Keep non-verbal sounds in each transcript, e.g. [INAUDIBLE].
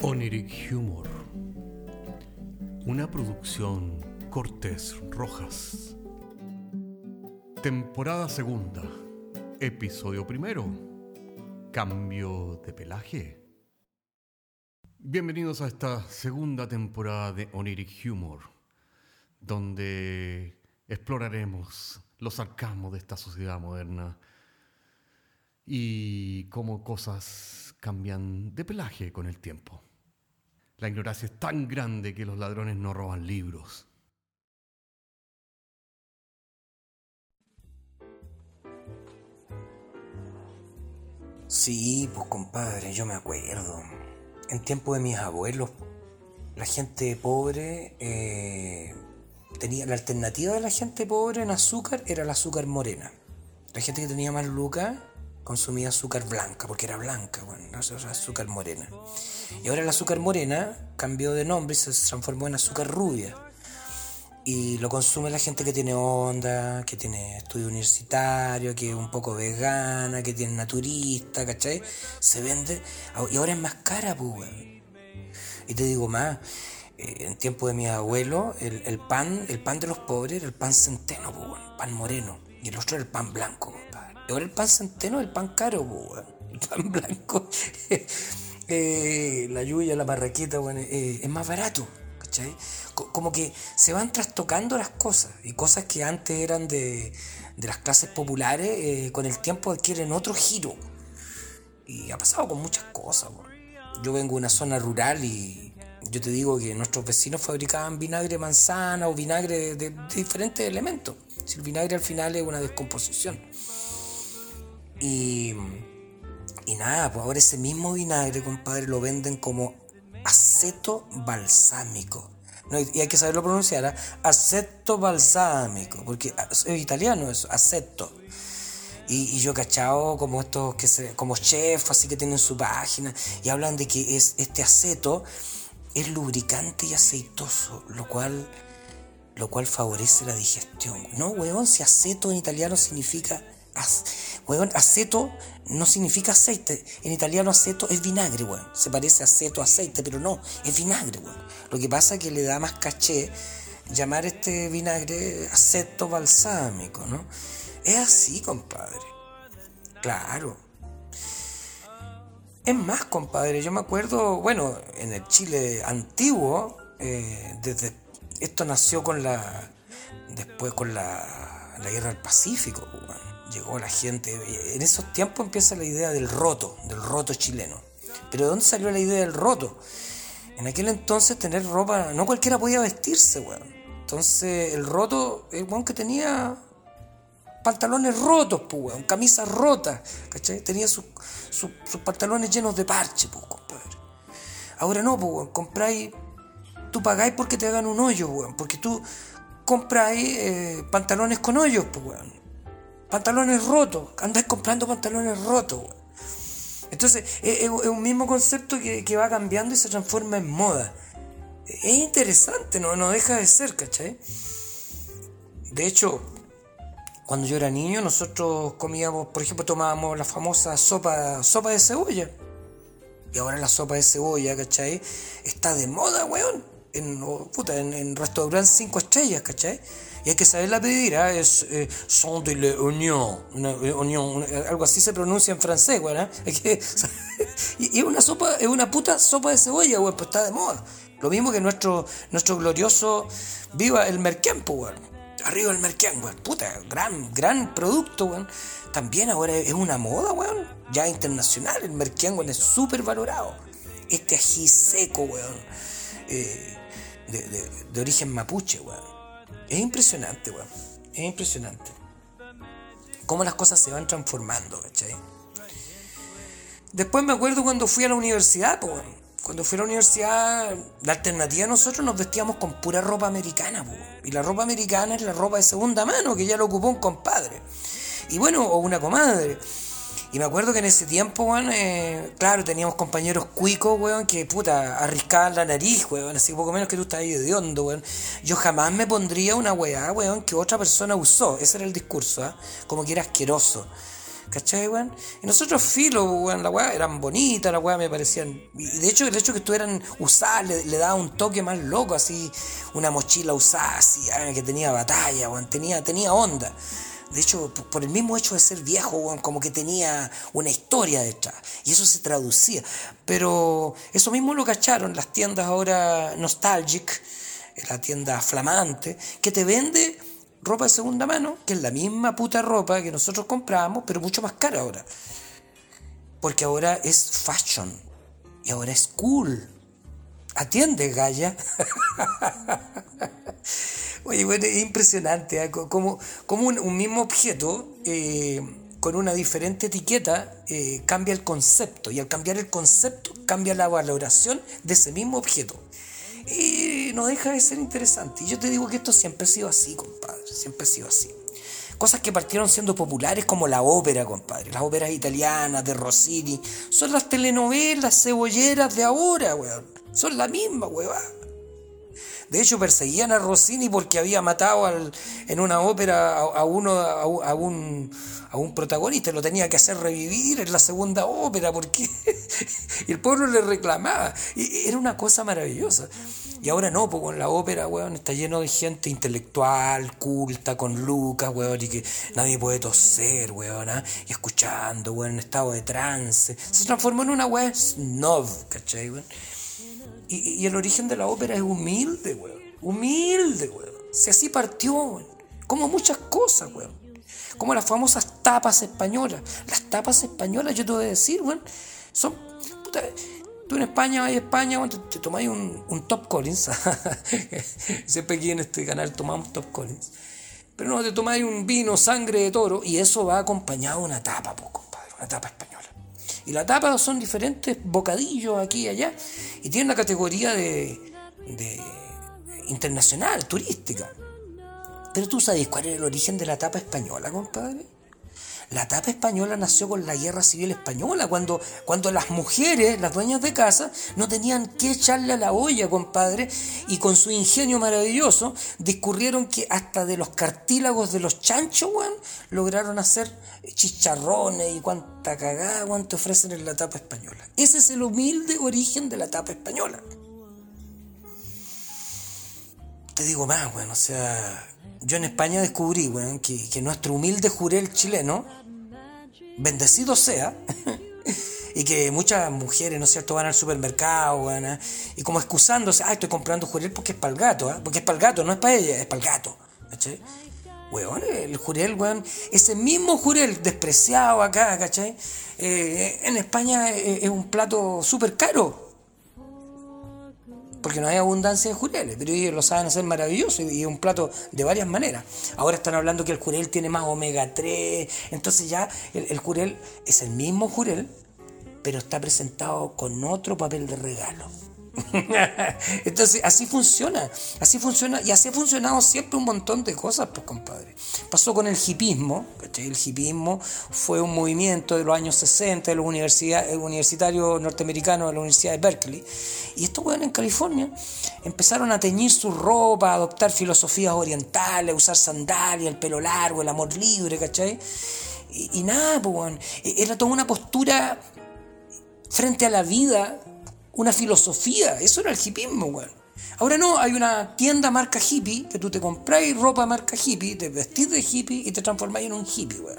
Oniric Humor. Una producción Cortés Rojas. Temporada segunda. Episodio primero. Cambio de pelaje. Bienvenidos a esta segunda temporada de Oniric Humor, donde exploraremos los sarcasmos de esta sociedad moderna y cómo cosas cambian de pelaje con el tiempo. La ignorancia es tan grande que los ladrones no roban libros. Sí, pues compadre, yo me acuerdo. En tiempo de mis abuelos, la gente pobre eh, tenía la alternativa de la gente pobre en azúcar era el azúcar morena. La gente que tenía más lucas consumía azúcar blanca, porque era blanca, bueno, no azúcar morena. Y ahora el azúcar morena cambió de nombre y se transformó en azúcar rubia. Y lo consume la gente que tiene onda, que tiene estudio universitario, que es un poco vegana, que tiene naturista, ¿cachai? Se vende. Y ahora es más cara, pues, Y te digo más, eh, en tiempo de mi abuelo, el, pan, el pan de los pobres era el pan centeno, pues, pan moreno. Y el otro era el pan blanco, Ahora el pan centeno es el pan caro, el pan [LAUGHS] blanco, [LAUGHS] eh, la lluvia, la marraqueta, bueno, eh, es más barato, ¿cachai? Como que se van trastocando las cosas y cosas que antes eran de, las clases populares, eh, con el tiempo adquieren otro giro. Y ha pasado con muchas cosas. Yo vengo de una zona rural y yo te digo que nuestros vecinos fabricaban vinagre de manzana o vinagre de, de diferentes elementos. Si el vinagre al final es una descomposición. Y, y nada, pues ahora ese mismo vinagre, compadre, lo venden como aceto balsámico. y hay que saberlo pronunciar, ¿eh? aceto balsámico, porque es italiano eso, aceto. Y, y, yo cachado como estos que se, como chef, así que tienen su página, y hablan de que es, este aceto es lubricante y aceitoso, lo cual, lo cual favorece la digestión. No, weón, si aceto en italiano significa aceto no significa aceite. En italiano aceto es vinagre, weón. Se parece aceto a aceite, pero no, es vinagre, weón. Lo que pasa es que le da más caché llamar este vinagre aceto balsámico, ¿no? Es así, compadre. Claro. Es más, compadre, yo me acuerdo, bueno, en el Chile antiguo, eh, desde esto nació con la, después con la, la guerra del Pacífico, llegó la gente. En esos tiempos empieza la idea del roto, del roto chileno. Pero ¿de dónde salió la idea del roto? En aquel entonces tener ropa, no cualquiera podía vestirse, weón. Entonces el roto, el weón que tenía pantalones rotos, pues, weón, camisas rotas, ¿cachai? Tenía sus pantalones llenos de parche, pues, compadre. Ahora no, pues, weón, compráis, tú pagáis porque te hagan un hoyo, weón, porque tú compráis eh, pantalones con hoyos, pues, weón pantalones rotos, andáis comprando pantalones rotos. Entonces, es, un mismo concepto que, va cambiando y se transforma en moda. Es interesante, no, no deja de ser, ¿cachai? De hecho, cuando yo era niño, nosotros comíamos, por ejemplo, tomábamos la famosa sopa, sopa de cebolla. Y ahora la sopa de cebolla, ¿cachai? Está de moda, weón. En, puta, en, en restaurantes cinco estrellas, ¿cachai? Y hay que saberla pedir, ¿ah? es eh, son de l'oignon, eh, algo así se pronuncia en francés, ¿verdad? [LAUGHS] y es una sopa, es una puta sopa de cebolla, güey, pues está de moda. Lo mismo que nuestro, nuestro glorioso Viva el Merquén, pues, Arriba el Merquén, güey. Puta, gran, gran producto, güey. También ahora es una moda, güey. Ya internacional, el Merquén, güey, es súper valorado. Este ají seco, güey. Eh, de, de, de origen mapuche, güey es impresionante, weón. Es impresionante. Cómo las cosas se van transformando, ¿cachai? Después me acuerdo cuando fui a la universidad, pues, cuando fui a la universidad, la alternativa nosotros nos vestíamos con pura ropa americana. Y la ropa americana es la ropa de segunda mano, que ya lo ocupó un compadre. Y bueno, o una comadre. Y me acuerdo que en ese tiempo, weón, eh, claro, teníamos compañeros cuicos, weón, que puta, arriscaban la nariz, weón, así poco menos que tú estás ahí de hondo, weón. Yo jamás me pondría una weá, weón, que otra persona usó. Ese era el discurso, ¿ah? Como que era asqueroso. ¿Cachai, weón? Y nosotros filo, weón, la weá eran bonitas, la weá me parecían. Y de hecho, el hecho que estuvieran usadas le, le, daba un toque más loco, así, una mochila usada, así, que tenía batalla, weón, tenía, tenía onda. De hecho, por el mismo hecho de ser viejo, como que tenía una historia detrás. Y eso se traducía. Pero eso mismo lo cacharon las tiendas ahora Nostalgic, la tienda flamante, que te vende ropa de segunda mano, que es la misma puta ropa que nosotros compramos, pero mucho más cara ahora. Porque ahora es fashion. Y ahora es cool. Atiende, Gaya. [LAUGHS] Oye, bueno, es impresionante, ¿eh? como, como un, mismo objeto eh, con una diferente etiqueta eh, cambia el concepto y al cambiar el concepto cambia la valoración de ese mismo objeto. Y no deja de ser interesante. Y yo te digo que esto siempre ha sido así, compadre, siempre ha sido así. Cosas que partieron siendo populares como la ópera, compadre. Las óperas italianas de Rossini. Son las telenovelas cebolleras de ahora, weón. Son la misma, weón. De hecho, perseguían a Rossini porque había matado al, en una ópera a, uno, a, un, a un protagonista. Lo tenía que hacer revivir en la segunda ópera porque [LAUGHS] el pueblo le reclamaba. Era una cosa maravillosa. Y ahora no, porque en la ópera, weón, está lleno de gente intelectual, culta, con lucas, weón, y que nadie puede toser, weón, ¿ah? y escuchando, weón, en estado de trance. Se transformó en una weón snob, ¿cachai, weón? Y, el origen de la ópera es humilde, weón. Humilde, weón. Si así partió, weón. Como muchas cosas, weón. Como las famosas tapas españolas. Las tapas españolas, yo te voy a decir, weón, son... tú en España vas a España, weón, te, te tomáis un, un, Top Collins. [LAUGHS] Siempre aquí en este canal tomamos Top Collins. Pero no, te tomáis un vino, sangre de toro, y eso va acompañado de una tapa, pues, compadre. Una tapa española. Y la tapa son diferentes bocadillos aquí y allá. Y tiene una categoría de, de internacional, turística. Pero tú sabes cuál es el origen de la tapa española, compadre. La tapa española nació con la guerra civil española, cuando, cuando las mujeres, las dueñas de casa, no tenían que echarle a la olla, compadre, y con su ingenio maravilloso discurrieron que hasta de los cartílagos de los chanchos, weón, lograron hacer chicharrones y cuánta cagada, cuánto ofrecen en la tapa española. Ese es el humilde origen de la tapa española. Te digo más, weón, o sea, yo en España descubrí, weón, que, nuestro humilde jurel chileno bendecido sea, [LAUGHS] y que muchas mujeres, ¿no es cierto?, van al supermercado, ¿eh? y como excusándose, ah, estoy comprando jurel porque es para el gato, ¿eh? porque es para el gato, no es para ella, es para el gato, ¿cachai? Weón, el jurel, weón, ese mismo jurel despreciado acá, ¿cachai? Eh, en España es un plato súper caro, porque no hay abundancia de jureles, pero ellos lo saben hacer maravilloso y un plato de varias maneras. Ahora están hablando que el jurel tiene más omega 3, entonces ya el, el jurel es el mismo jurel, pero está presentado con otro papel de regalo. [LAUGHS] Entonces, así funciona, así funciona, y así ha funcionado siempre un montón de cosas, pues compadre. Pasó con el hipismo, el hipismo fue un movimiento de los años 60 de los universitarios norteamericanos de la Universidad de Berkeley, y estos en California empezaron a teñir su ropa, a adoptar filosofías orientales, a usar sandalias, el pelo largo, el amor libre, ¿cachai? Y, nada, pues, era toda una postura frente a la vida una filosofía. Eso era el hipismo, weón. Ahora no, hay una tienda marca hippie que tú te compráis ropa marca hippie, te vestís de hippie y te transformáis en un hippie, weón.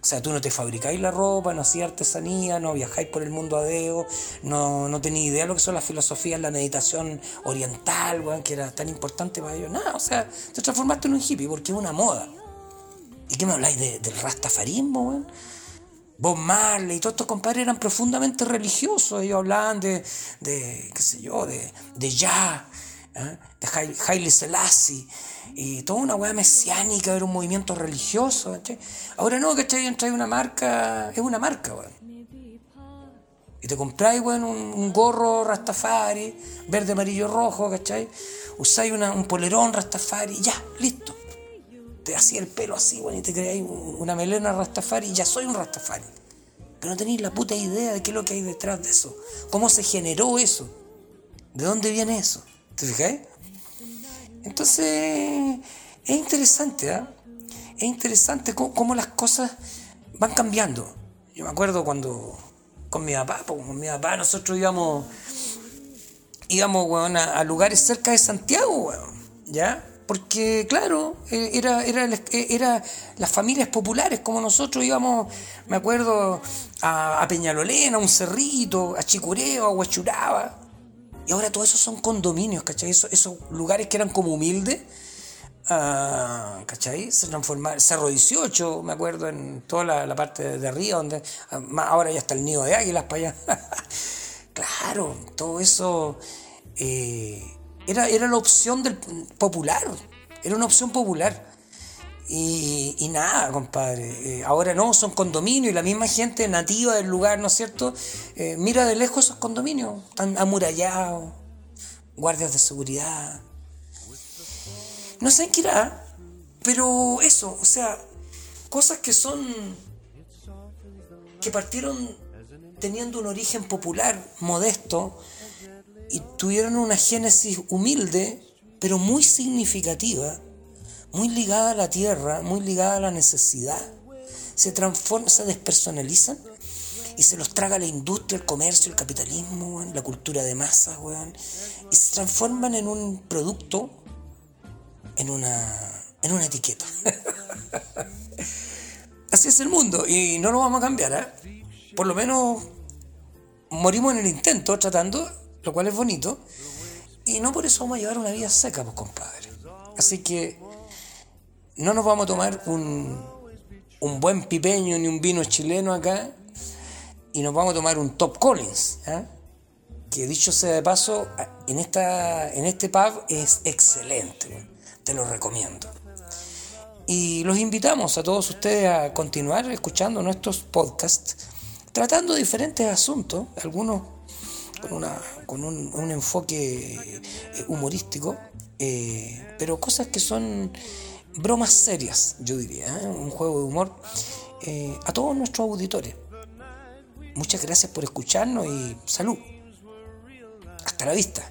O sea, tú no te fabricáis la ropa, no hacías artesanía, no viajáis por el mundo a Deo, no, no tenéis idea de lo que son las filosofías, la meditación oriental, weón, que era tan importante para ellos. Nada, o sea, te transformaste en un hippie porque es una moda. ¿Y qué me habláis del rastafarismo, weón? Bob Marley y todos estos compadres eran profundamente religiosos. Ellos hablaban de, de qué sé yo, de, de ¿eh? de Haile Selassie. Y toda una weá mesiánica, era un movimiento religioso. Ahora no, ¿cachai? Entráis una marca, es una marca, weón. Y te compráis, weón, un, gorro Rastafari, verde, amarillo, rojo, ¿cachai? Usáis un polerón Rastafari, ya, listo te hacía el pelo así, bueno, y te creáis una melena Rastafari ya soy un Rastafari. Pero no tenéis la puta idea de qué es lo que hay detrás de eso. ¿Cómo se generó eso? ¿De dónde viene eso? ¿Te fijáis? Entonces, es interesante, ¿ah? Es interesante cómo, las cosas van cambiando. Yo me acuerdo cuando con mi papá, con mi papá nosotros íbamos, íbamos a, lugares cerca de Santiago, ¿ya? Porque, claro, eh, era, era, eh, era las familias populares, como nosotros íbamos, me acuerdo, a, Peñalolena, a un cerrito, a Chicureo, a Huachuraba. Y ahora todo eso son condominios, ¿cachai? esos lugares que eran como humildes, uh, ¿cachai? Se transformaron, Cerro 18, me acuerdo, en toda la, parte de arriba, donde ah, ahora ya está el nido de águilas para allá. [LAUGHS] claro, todo eso eh, era, era la opción del popular, era una opción popular. Y, nada, compadre. Eh, ahora no, son condominios y la misma gente nativa del lugar, ¿no es cierto? Eh, mira de lejos esos condominios, están amurallados, guardias de seguridad. No sé en qué irá, pero eso, o sea, cosas que son. que partieron teniendo un origen popular, modesto, y tuvieron una génesis humilde, pero muy significativa muy ligada a la tierra, muy ligada a la necesidad. Se transforman, se despersonalizan y se los traga la industria, el comercio, el capitalismo, la cultura de masas, y se transforman en un producto, en una, en una etiqueta. [LAUGHS] Así es el mundo y no lo vamos a cambiar, ¿eh? Por lo menos morimos en el intento tratando, lo cual es bonito, y no por eso vamos a llevar una vida seca, pues compadre. Así que no nos vamos a tomar un, un buen pipeño ni un vino chileno acá y nos vamos a tomar un Top Collins, ¿eh? que dicho sea de paso, en, esta, en este pub es excelente, te lo recomiendo. Y los invitamos a todos ustedes a continuar escuchando nuestros podcasts, tratando diferentes asuntos, algunos con, una, con un, un enfoque eh, humorístico, eh, pero cosas que son bromas serias, yo diría, ¿eh? un juego de humor a todos nuestros auditores. Muchas gracias por escucharnos y salud. Hasta la vista.